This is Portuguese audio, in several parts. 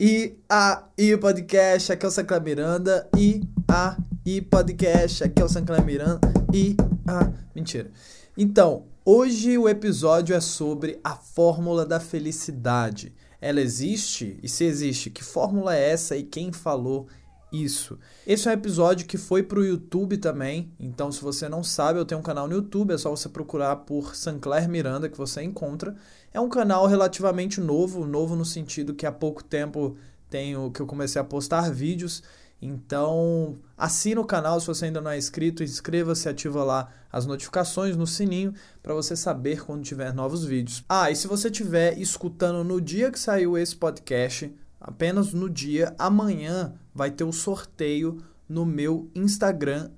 E aí, podcast, aqui é o Sancler Miranda. E aí, podcast, aqui é o Sancler Miranda. E ah, mentira. Então, hoje o episódio é sobre a fórmula da felicidade. Ela existe? E se existe, que fórmula é essa e quem falou isso. Esse é um episódio que foi para o YouTube também, então se você não sabe, eu tenho um canal no YouTube, é só você procurar por Sancler Miranda que você encontra. É um canal relativamente novo, novo no sentido que há pouco tempo tenho que eu comecei a postar vídeos. Então, assina o canal se você ainda não é inscrito, inscreva-se, ativa lá as notificações no sininho para você saber quando tiver novos vídeos. Ah, e se você estiver escutando no dia que saiu esse podcast, apenas no dia, amanhã vai ter o sorteio no meu Instagram,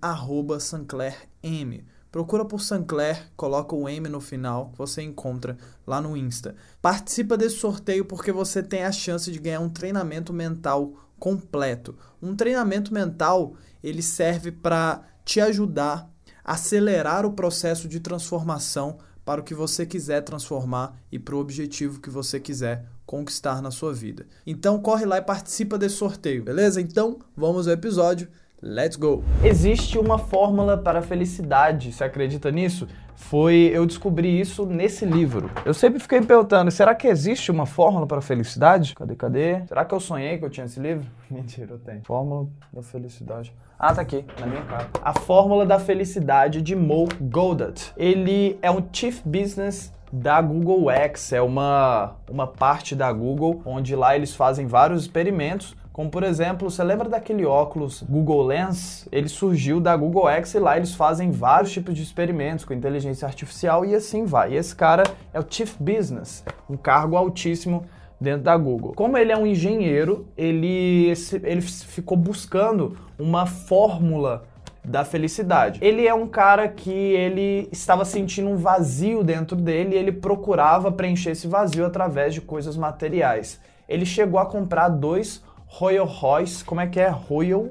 SanclerM. Procura por Sancler, coloca o M no final, que você encontra lá no Insta. Participa desse sorteio porque você tem a chance de ganhar um treinamento mental completo. Um treinamento mental, ele serve para te ajudar a acelerar o processo de transformação para o que você quiser transformar e para o objetivo que você quiser conquistar na sua vida. Então corre lá e participa desse sorteio, beleza? Então, vamos ao episódio. Let's go! Existe uma fórmula para a felicidade, você acredita nisso? Foi, eu descobri isso nesse livro. Eu sempre fiquei perguntando, será que existe uma fórmula para a felicidade? Cadê, cadê? Será que eu sonhei que eu tinha esse livro? Mentira, eu tenho. Fórmula da felicidade. Ah, tá aqui, na minha cara. A Fórmula da Felicidade de Mo Goldat. Ele é um Chief Business da Google X, é uma, uma parte da Google, onde lá eles fazem vários experimentos como por exemplo, você lembra daquele óculos Google Lens? Ele surgiu da Google X e lá eles fazem vários tipos de experimentos com inteligência artificial e assim vai. E esse cara é o Chief Business, um cargo altíssimo dentro da Google. Como ele é um engenheiro, ele, ele ficou buscando uma fórmula da felicidade. Ele é um cara que ele estava sentindo um vazio dentro dele e ele procurava preencher esse vazio através de coisas materiais. Ele chegou a comprar dois Royal Royce, como é que é? Royal?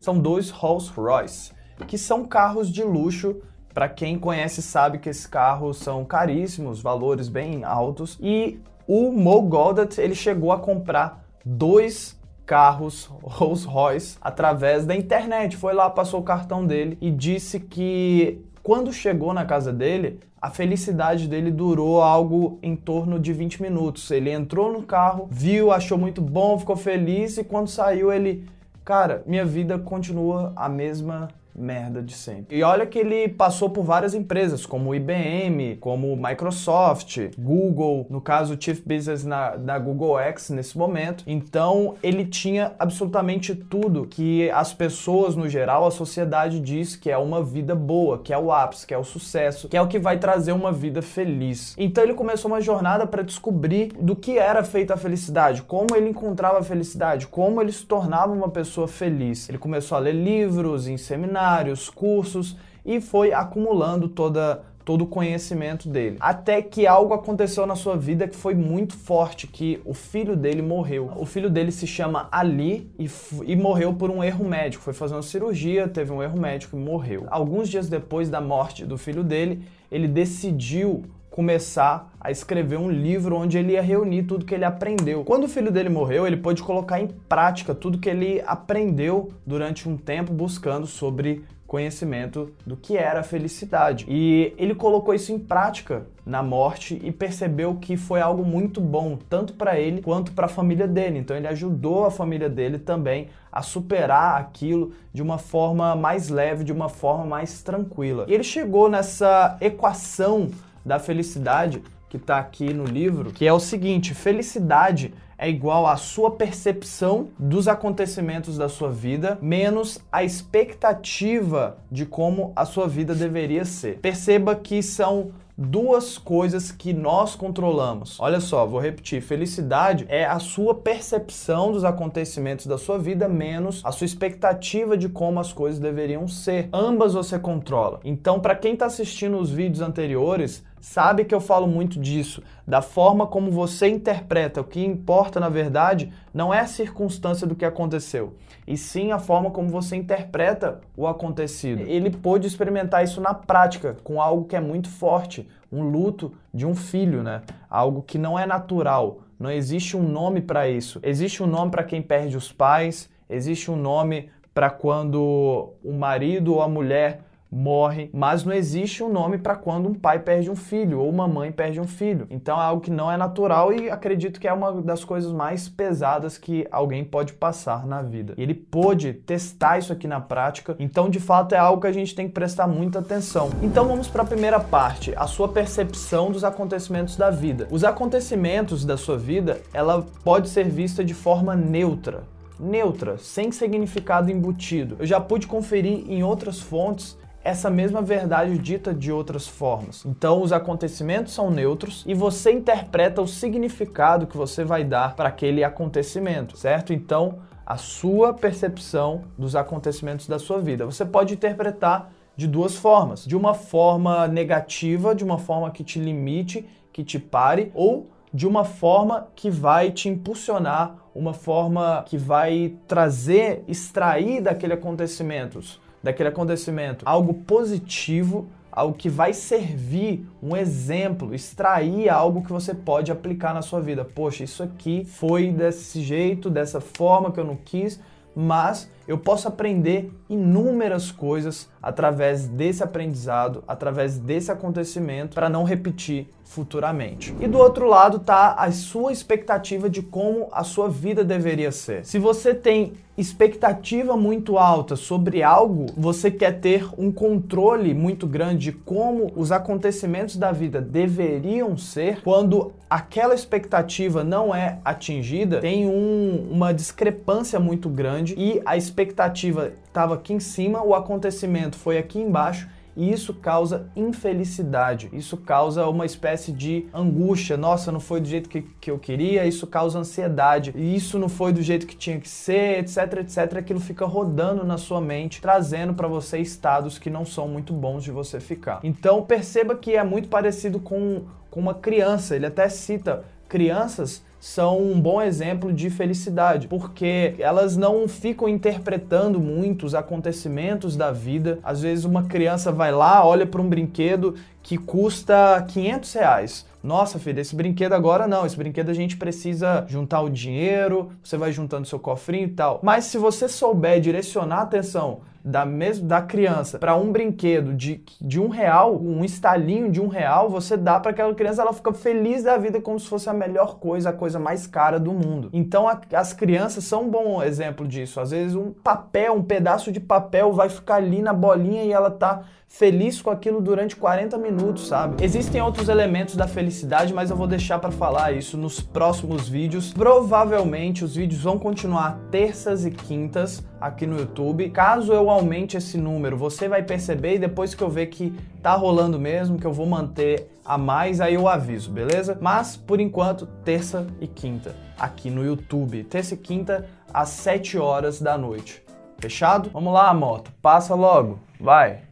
São dois Rolls Royce, que são carros de luxo. Para quem conhece sabe que esses carros são caríssimos, valores bem altos. E o Mo Goldat, ele chegou a comprar dois carros Rolls Royce através da internet. Foi lá, passou o cartão dele e disse que quando chegou na casa dele, a felicidade dele durou algo em torno de 20 minutos. Ele entrou no carro, viu, achou muito bom, ficou feliz e quando saiu ele, cara, minha vida continua a mesma merda de sempre. E olha que ele passou por várias empresas, como IBM, como Microsoft, Google, no caso Chief Business na, na Google X nesse momento. Então ele tinha absolutamente tudo que as pessoas no geral, a sociedade diz que é uma vida boa, que é o ápice, que é o sucesso, que é o que vai trazer uma vida feliz. Então ele começou uma jornada para descobrir do que era feita a felicidade, como ele encontrava a felicidade, como ele se tornava uma pessoa feliz. Ele começou a ler livros, em seminários, seminários, cursos e foi acumulando toda todo o conhecimento dele. Até que algo aconteceu na sua vida que foi muito forte, que o filho dele morreu. O filho dele se chama Ali e, e morreu por um erro médico. Foi fazer uma cirurgia, teve um erro médico e morreu. Alguns dias depois da morte do filho dele, ele decidiu começar a escrever um livro onde ele ia reunir tudo que ele aprendeu. Quando o filho dele morreu, ele pôde colocar em prática tudo que ele aprendeu durante um tempo buscando sobre conhecimento do que era felicidade. E ele colocou isso em prática na morte e percebeu que foi algo muito bom, tanto para ele quanto para a família dele. Então ele ajudou a família dele também a superar aquilo de uma forma mais leve, de uma forma mais tranquila. E ele chegou nessa equação da felicidade que está aqui no livro, que é o seguinte: felicidade é igual à sua percepção dos acontecimentos da sua vida menos a expectativa de como a sua vida deveria ser. Perceba que são duas coisas que nós controlamos. Olha só, vou repetir: felicidade é a sua percepção dos acontecimentos da sua vida menos a sua expectativa de como as coisas deveriam ser. Ambas você controla. Então, para quem está assistindo os vídeos anteriores, sabe que eu falo muito disso, da forma como você interpreta. O que importa, na verdade, não é a circunstância do que aconteceu, e sim a forma como você interpreta o acontecido. Ele pôde experimentar isso na prática, com algo que é muito forte, um luto de um filho, né? Algo que não é natural Não existe um nome para isso. Existe um nome para quem perde os pais, existe um nome para quando o marido ou a mulher morre, mas não existe um nome para quando um pai perde um filho ou uma mãe perde um filho. Então é algo que não é natural e acredito que é uma das coisas mais pesadas que alguém pode passar na vida. Ele pôde testar isso aqui na prática, então de fato é algo que a gente tem que prestar muita atenção. Então vamos para a primeira parte, a sua percepção dos acontecimentos da vida. Os acontecimentos da sua vida, ela pode ser vista de forma neutra neutra, sem significado embutido. Eu já pude conferir em outras fontes essa mesma verdade dita de outras formas. Então, os acontecimentos são neutros e você interpreta o significado que você vai dar para aquele acontecimento, certo? Então, a sua percepção dos acontecimentos da sua vida. Você pode interpretar de duas formas: de uma forma negativa, de uma forma que te limite, que te pare, ou de uma forma que vai te impulsionar, uma forma que vai trazer, extrair daquele acontecimentos daquele acontecimento algo positivo, algo que vai servir, um exemplo, extrair algo que você pode aplicar na sua vida. Poxa, isso aqui foi desse jeito, dessa forma que eu não quis, mas eu posso aprender inúmeras coisas através desse aprendizado, através desse acontecimento, para não repetir futuramente. E do outro lado tá a sua expectativa de como a sua vida deveria ser. Se você tem expectativa muito alta sobre algo, você quer ter um controle muito grande de como os acontecimentos da vida deveriam ser, quando aquela expectativa não é atingida, tem um, uma discrepância muito grande e a expectativa estava aqui em cima, o acontecimento foi aqui embaixo e isso causa infelicidade, isso causa uma espécie de angústia. Nossa, não foi do jeito que, que eu queria, isso causa ansiedade, isso não foi do jeito que tinha que ser, etc, etc. Aquilo fica rodando na sua mente, trazendo para você estados que não são muito bons de você ficar. Então perceba que é muito parecido com, com uma criança, ele até cita crianças são um bom exemplo de felicidade, porque elas não ficam interpretando muito os acontecimentos da vida. Às vezes uma criança vai lá, olha para um brinquedo que custa 500 reais. Nossa, filho, esse brinquedo agora não. Esse brinquedo a gente precisa juntar o dinheiro, você vai juntando seu cofrinho e tal. Mas se você souber direcionar a atenção da, mesmo, da criança para um brinquedo de, de um real, um estalinho de um real, você dá para aquela criança, ela fica feliz da vida como se fosse a melhor coisa, a coisa mais cara do mundo. Então a, as crianças são um bom exemplo disso. Às vezes um papel, um pedaço de papel vai ficar ali na bolinha e ela tá feliz com aquilo durante 40 minutos, sabe? Existem outros elementos da felicidade, mas eu vou deixar para falar isso nos próximos vídeos. Provavelmente os vídeos vão continuar terças e quintas aqui no YouTube. Caso eu aumente esse número, você vai perceber e depois que eu ver que tá rolando mesmo, que eu vou manter a mais, aí eu aviso, beleza? Mas por enquanto, terça e quinta aqui no YouTube. Terça e quinta às 7 horas da noite. Fechado? Vamos lá, moto. Passa logo. Vai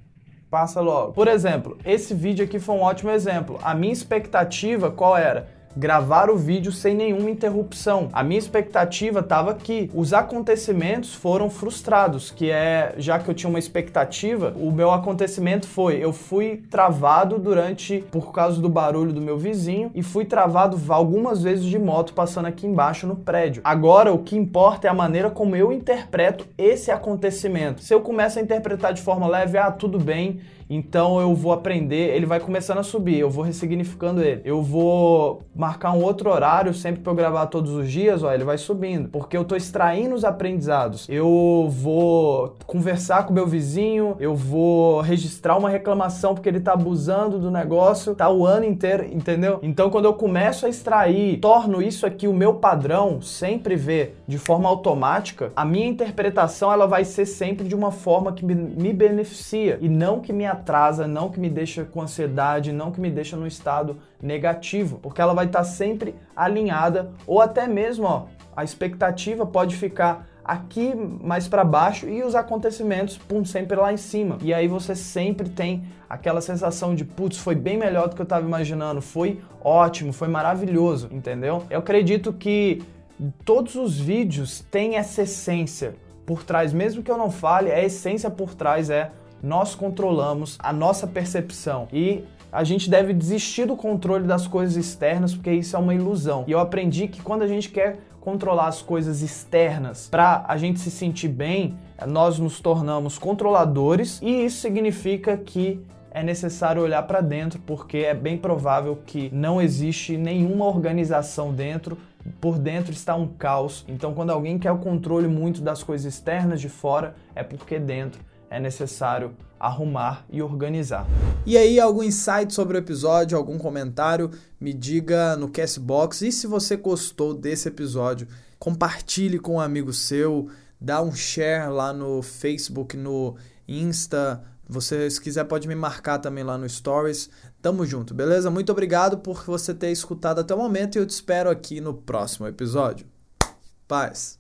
passa logo. Por exemplo, esse vídeo aqui foi um ótimo exemplo. A minha expectativa qual era? Gravar o vídeo sem nenhuma interrupção. A minha expectativa estava que os acontecimentos foram frustrados, que é, já que eu tinha uma expectativa, o meu acontecimento foi, eu fui travado durante por causa do barulho do meu vizinho e fui travado algumas vezes de moto passando aqui embaixo no prédio. Agora o que importa é a maneira como eu interpreto esse acontecimento. Se eu começo a interpretar de forma leve, ah, tudo bem, então eu vou aprender, ele vai começando a subir, eu vou ressignificando ele. Eu vou marcar um outro horário sempre para eu gravar todos os dias, ó, ele vai subindo, porque eu tô extraindo os aprendizados. Eu vou conversar com meu vizinho, eu vou registrar uma reclamação porque ele tá abusando do negócio, tá o ano inteiro, entendeu? Então quando eu começo a extrair, torno isso aqui o meu padrão, sempre ver de forma automática, a minha interpretação ela vai ser sempre de uma forma que me beneficia e não que me atrasa, não que me deixa com ansiedade, não que me deixa no estado negativo, porque ela vai estar tá sempre alinhada ou até mesmo, ó, a expectativa pode ficar aqui mais para baixo e os acontecimentos pum, sempre lá em cima. E aí você sempre tem aquela sensação de putz, foi bem melhor do que eu estava imaginando, foi ótimo, foi maravilhoso, entendeu? Eu acredito que todos os vídeos têm essa essência por trás, mesmo que eu não fale, a essência por trás é nós controlamos a nossa percepção e a gente deve desistir do controle das coisas externas, porque isso é uma ilusão. E eu aprendi que quando a gente quer controlar as coisas externas para a gente se sentir bem, nós nos tornamos controladores e isso significa que é necessário olhar para dentro, porque é bem provável que não existe nenhuma organização dentro por dentro está um caos. Então, quando alguém quer o controle muito das coisas externas de fora, é porque dentro é necessário arrumar e organizar. E aí, algum insight sobre o episódio, algum comentário, me diga no Castbox. E se você gostou desse episódio, compartilhe com um amigo seu, dá um share lá no Facebook, no Insta. Você, se quiser, pode me marcar também lá no Stories. Tamo junto, beleza? Muito obrigado por você ter escutado até o momento e eu te espero aqui no próximo episódio. Paz!